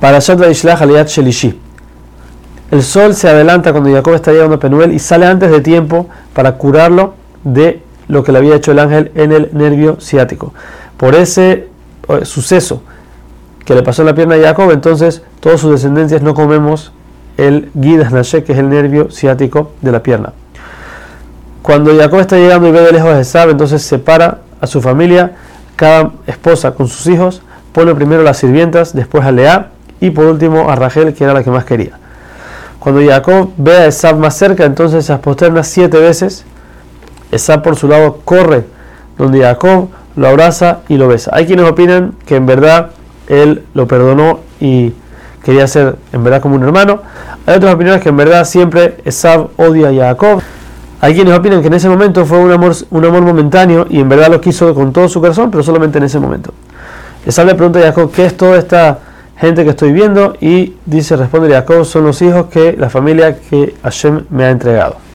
Para Vaishlach Aliyat Shelishi. El sol se adelanta cuando Jacob está llegando a Penuel y sale antes de tiempo para curarlo de lo que le había hecho el ángel en el nervio ciático. Por ese eh, suceso que le pasó en la pierna a Jacob, entonces todos sus descendencias no comemos el Gidas que es el nervio ciático de la pierna. Cuando Jacob está llegando y ve de lejos a Esab, entonces separa a su familia, cada esposa con sus hijos, pone primero las sirvientas, después a Lea y por último a Rachel, que era la que más quería. Cuando Jacob ve a Esab más cerca, entonces se posterna siete veces. Esab por su lado corre donde Jacob lo abraza y lo besa. Hay quienes opinan que en verdad él lo perdonó y quería ser en verdad como un hermano. Hay otras opiniones que en verdad siempre Esab odia a Jacob. Hay quienes opinan que en ese momento fue un amor, un amor momentáneo y en verdad lo quiso con todo su corazón, pero solamente en ese momento. Esab le pregunta a Jacob qué es toda esta gente que estoy viendo y dice, responde Jacob, son los hijos que la familia que Hashem me ha entregado.